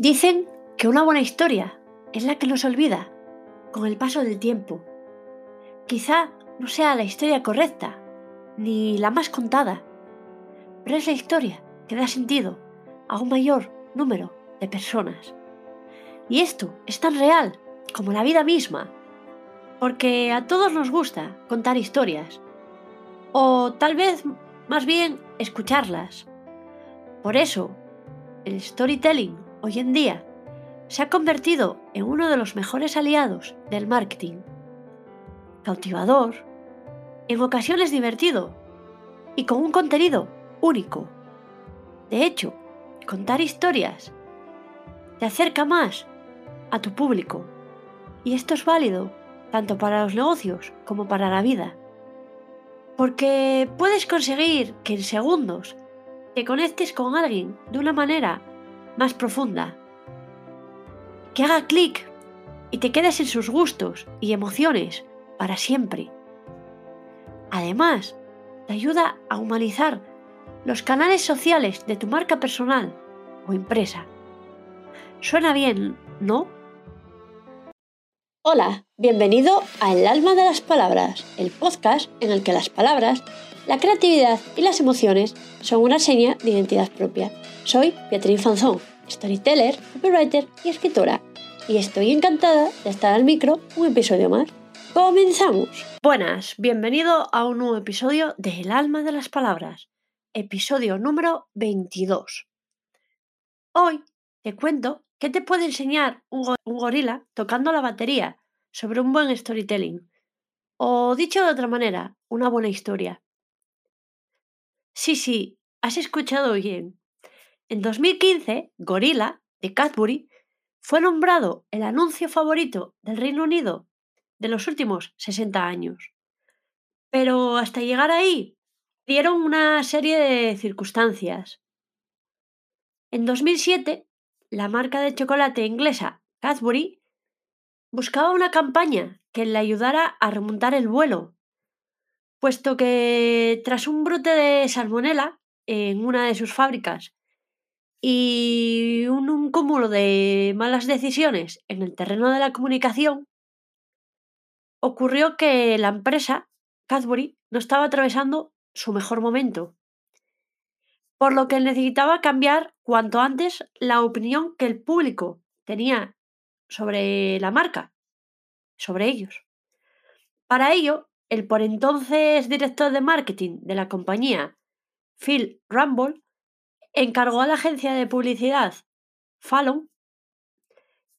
Dicen que una buena historia es la que nos olvida con el paso del tiempo. Quizá no sea la historia correcta, ni la más contada, pero es la historia que da sentido a un mayor número de personas. Y esto es tan real como la vida misma, porque a todos nos gusta contar historias, o tal vez más bien escucharlas. Por eso, el storytelling hoy en día se ha convertido en uno de los mejores aliados del marketing. Cautivador, en ocasiones divertido y con un contenido único. De hecho, contar historias te acerca más a tu público y esto es válido tanto para los negocios como para la vida. Porque puedes conseguir que en segundos te conectes con alguien de una manera más profunda. Que haga clic y te quedes en sus gustos y emociones para siempre. Además, te ayuda a humanizar los canales sociales de tu marca personal o empresa. Suena bien, ¿no? Hola, bienvenido a El alma de las palabras, el podcast en el que las palabras, la creatividad y las emociones son una seña de identidad propia. Soy Beatriz Fanzón, storyteller, copywriter y escritora, y estoy encantada de estar al micro un episodio más. ¡Comenzamos! Buenas, bienvenido a un nuevo episodio de El alma de las palabras, episodio número 22. Hoy te cuento ¿Qué te puede enseñar un, gorila tocando la batería sobre un buen storytelling? O dicho de otra manera, una buena historia. Sí, sí, has escuchado bien. En 2015, Gorilla, de Cadbury, fue nombrado el anuncio favorito del Reino Unido de los últimos 60 años. Pero hasta llegar ahí, dieron una serie de circunstancias. En 2007, la marca de chocolate inglesa Cadbury buscaba una campaña que le ayudara a remontar el vuelo, puesto que tras un brote de salmonela en una de sus fábricas y un, un, cúmulo de malas decisiones en el terreno de la comunicación, ocurrió que la empresa Cadbury no estaba atravesando su mejor momento por lo que necesitaba cambiar cuanto antes la opinión que el público tenía sobre la marca, sobre ellos. Para ello, el por entonces director de marketing de la compañía, Phil Rumble, encargó a la agencia de publicidad Fallon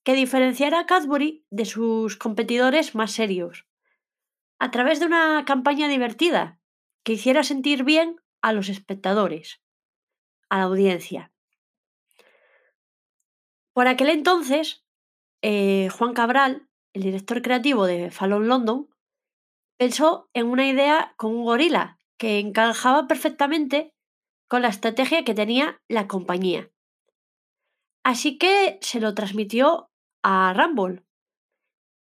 que diferenciara a Cadbury de sus competidores más serios, a través de una campaña divertida que hiciera sentir bien a los espectadores a la audiencia. Por aquel entonces, eh, Juan Cabral, el director creativo de Fallon London, pensó en una idea con un gorila que encajaba perfectamente con la estrategia que tenía la compañía. Así que se lo transmitió a Rumble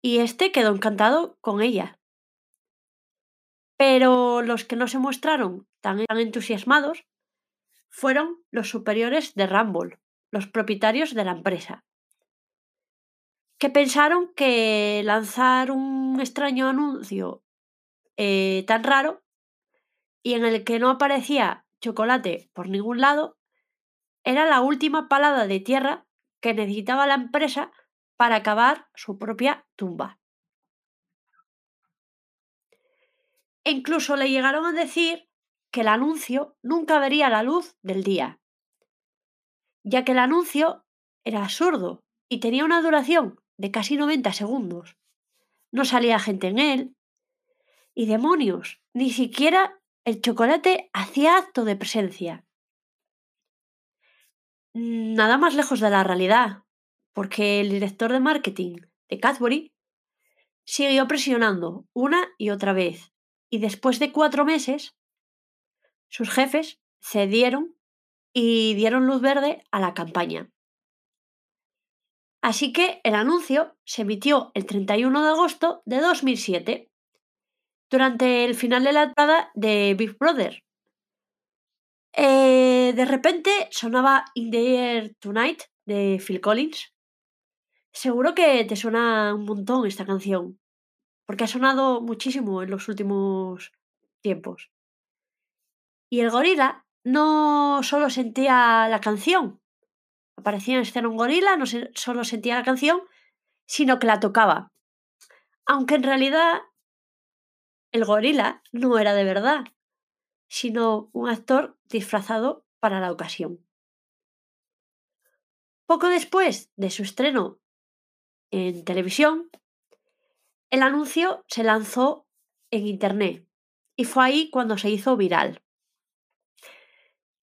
y este quedó encantado con ella. Pero los que no se mostraron tan entusiasmados fueron los superiores de Rumble, los propietarios de la empresa, que pensaron que lanzar un extraño anuncio eh, tan raro y en el que no aparecía chocolate por ningún lado era la última palada de tierra que necesitaba la empresa para acabar su propia tumba. E incluso le llegaron a decir que el anuncio nunca vería la luz del día, ya que el anuncio era absurdo y tenía una duración de casi 90 segundos. No salía gente en él. Y demonios, ni siquiera el chocolate hacía acto de presencia. Nada más lejos de la realidad, porque el director de marketing de Cadbury siguió presionando una y otra vez, y después de cuatro meses sus jefes cedieron y dieron luz verde a la campaña. Así que el anuncio se emitió el 31 de agosto de 2007, durante el final de la entrada de Big Brother. Eh, de repente sonaba In the Air Tonight de Phil Collins. Seguro que te suena un montón esta canción, porque ha sonado muchísimo en los últimos tiempos. Y el gorila no solo sentía la canción, aparecía en escena un gorila, no solo sentía la canción, sino que la tocaba. Aunque en realidad el gorila no era de verdad, sino un actor disfrazado para la ocasión. Poco después de su estreno en televisión, el anuncio se lanzó en Internet y fue ahí cuando se hizo viral.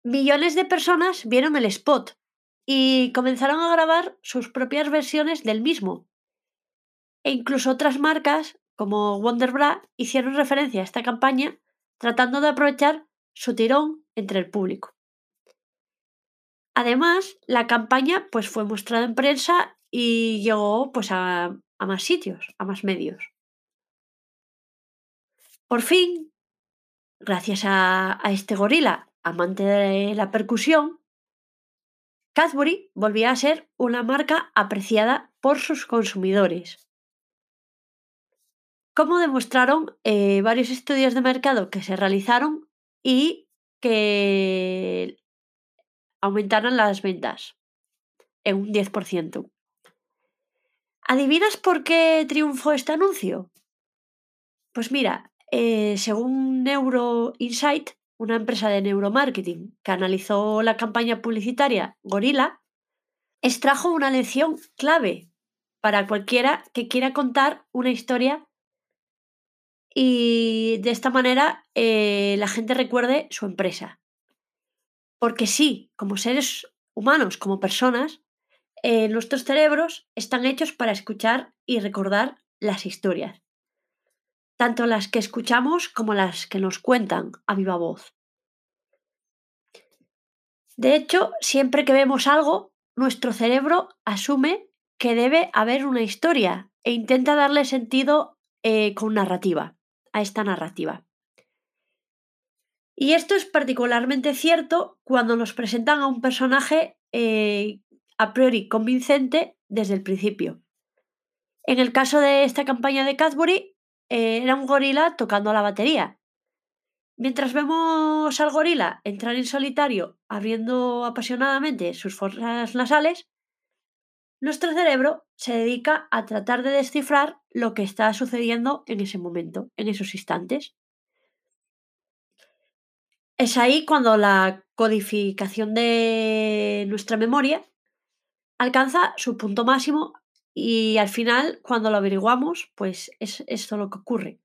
Millones de personas vieron el spot y comenzaron a grabar sus propias versiones del mismo. E incluso otras marcas, como Wonderbra, hicieron referencia a esta campaña tratando de aprovechar su tirón entre el público. Además, la campaña pues, fue mostrada en prensa y llegó pues, a, más sitios, a más medios. Por fin, gracias a, este gorila amante de la percusión, Cadbury volvía a ser una marca apreciada por sus consumidores. Como demostraron eh, varios estudios de mercado que se realizaron y que aumentaron las ventas en un 10%. ¿Adivinas por qué triunfó este anuncio? Pues mira, eh, según Neuro Insight, una empresa de neuromarketing que analizó la campaña publicitaria Gorilla, extrajo una lección clave para cualquiera que quiera contar una historia y de esta manera eh, la gente recuerde su empresa. Porque sí, como seres humanos, como personas, eh, nuestros cerebros están hechos para escuchar y recordar las historias, tanto las que escuchamos como las que nos cuentan a viva voz. De hecho, siempre que vemos algo, nuestro cerebro asume que debe haber una historia e intenta darle sentido eh, con narrativa, a esta narrativa. Y esto es particularmente cierto cuando nos presentan a un personaje eh, a priori convincente desde el principio. En el caso de esta campaña de Cadbury, eh, era un gorila tocando la batería. Mientras vemos al gorila entrar en solitario abriendo apasionadamente sus fosas nasales, nuestro cerebro se dedica a tratar de descifrar lo que está sucediendo en ese momento, en esos instantes. Es ahí cuando la codificación de nuestra memoria alcanza su punto máximo y al final, cuando lo averiguamos, pues es esto lo que ocurre.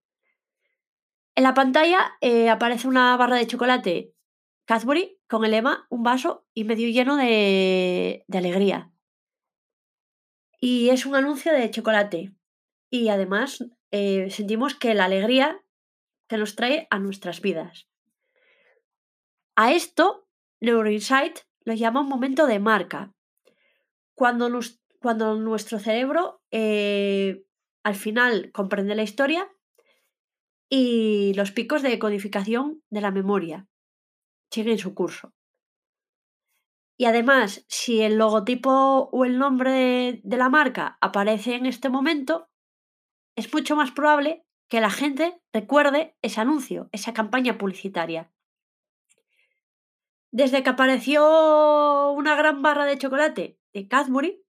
En la pantalla eh, aparece una barra de chocolate Cadbury con el lema un vaso y medio lleno de, alegría. Y es un anuncio de chocolate. Y además eh, sentimos que la alegría que nos trae a nuestras vidas. A esto, NeuroInsight lo llama un momento de marca, cuando, cuando nuestro cerebro eh, al final comprende la historia y los picos de codificación de la memoria siguen su curso. Y además, si el logotipo o el nombre de, la marca aparece en este momento, es mucho más probable que la gente recuerde ese anuncio, esa campaña publicitaria. Desde que apareció una gran barra de chocolate de Cadbury,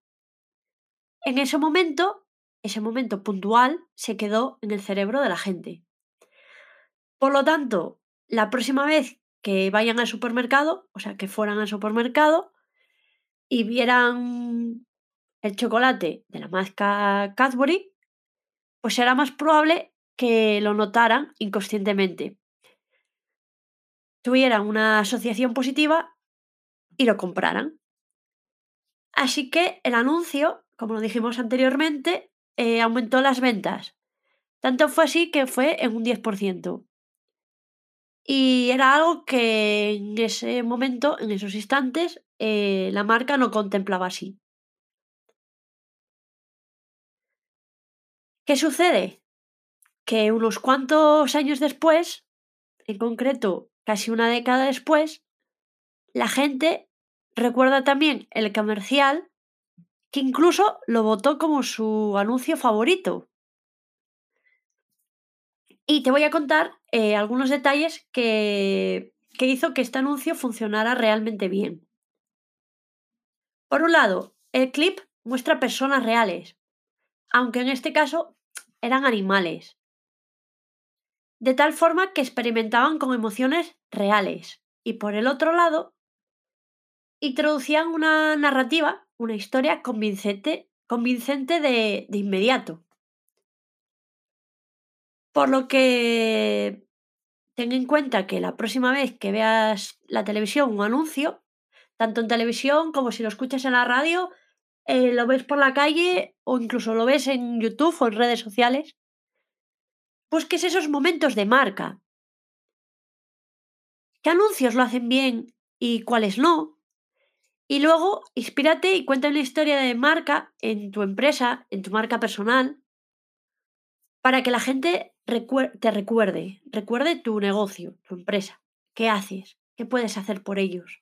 en ese momento, ese momento puntual, se quedó en el cerebro de la gente. Por lo tanto, la próxima vez que vayan al supermercado, o sea, que fueran al supermercado y vieran el chocolate de la marca Cadbury, pues será más probable que lo notaran inconscientemente. Tuvieran una asociación positiva y lo compraran. Así que el anuncio, como lo dijimos anteriormente, eh, aumentó las ventas. Tanto fue así que fue en un 10%. Y era algo que en ese momento, en esos instantes, eh, la marca no contemplaba así. ¿Qué sucede? Que unos cuantos años después, en concreto casi una década después, la gente recuerda también el comercial que incluso lo votó como su anuncio favorito. Y te voy a contar eh, algunos detalles que, que hizo que este anuncio funcionara realmente bien. Por un lado, el clip muestra personas reales, aunque en este caso eran animales, de tal forma que experimentaban con emociones reales. Y por el otro lado, introducían una narrativa, una historia convincente, convincente de, de inmediato. Por lo que ten en cuenta que la próxima vez que veas la televisión un anuncio, tanto en televisión como si lo escuchas en la radio, eh, lo ves por la calle o incluso lo ves en YouTube o en redes sociales, busques esos momentos de marca. ¿Qué anuncios lo hacen bien y cuáles no? Y luego, inspírate y cuenta una historia de marca en tu empresa, en tu marca personal, para que la gente te recuerde, recuerde tu negocio, tu empresa, qué haces, qué puedes hacer por ellos.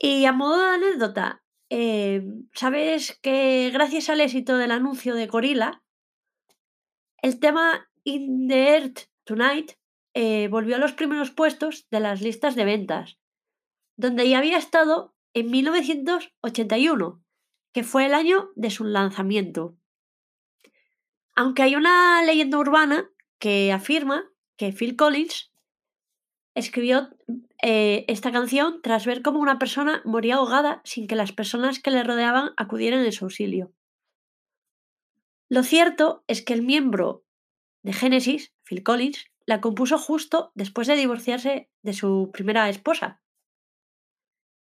Y a modo de anécdota, em, ¿sabes que gracias al éxito del anuncio de Gorilla, el tema In the Earth Tonight eh, volvió a los primeros puestos de las listas de ventas, donde ya había estado en 1981, que fue el año de su lanzamiento. Aunque hay una leyenda urbana que afirma que Phil Collins escribió eh, esta canción tras ver cómo una persona moría ahogada sin que las personas que le rodeaban acudieran en su auxilio. Lo cierto es que el miembro de Genesis, Phil Collins, la compuso justo después de divorciarse de su primera esposa.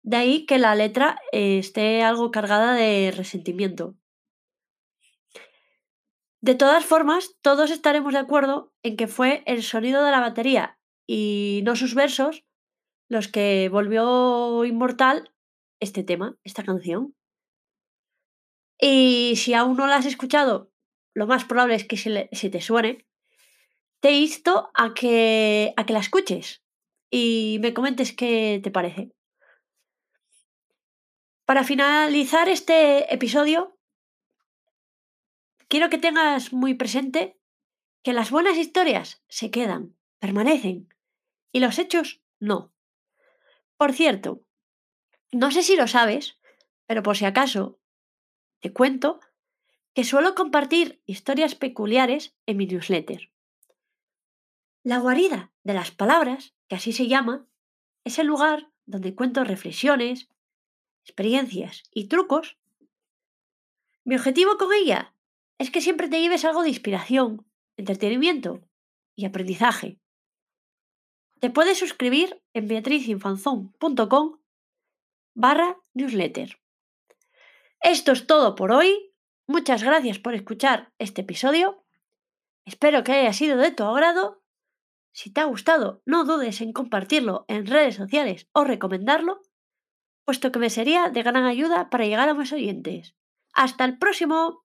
De ahí que la letra esté algo cargada de resentimiento. De todas formas, todos estaremos de acuerdo en que fue el sonido de la batería y no sus versos los que volvió inmortal este tema, esta canción. Y si aún no la has escuchado, lo más probable es que se, te suene. Te insto a que, a que la escuches y me comentes qué te parece. Para finalizar este episodio, quiero que tengas muy presente que las buenas historias se quedan, permanecen, y los hechos no. Por cierto, no sé si lo sabes, pero por si acaso, te cuento que suelo compartir historias peculiares en mi newsletter. La guarida de las palabras, que así se llama, es el lugar donde cuento reflexiones, experiencias y trucos. Mi objetivo con ella es que siempre te lleves algo de inspiración, entretenimiento y aprendizaje. Te puedes suscribir en beatrizinfanzón.com barra newsletter. Esto es todo por hoy. Muchas gracias por escuchar este episodio. Espero que haya sido de tu agrado. Si te ha gustado, no dudes en compartirlo en redes sociales o recomendarlo, puesto que me sería de gran ayuda para llegar a más oyentes. Hasta el próximo.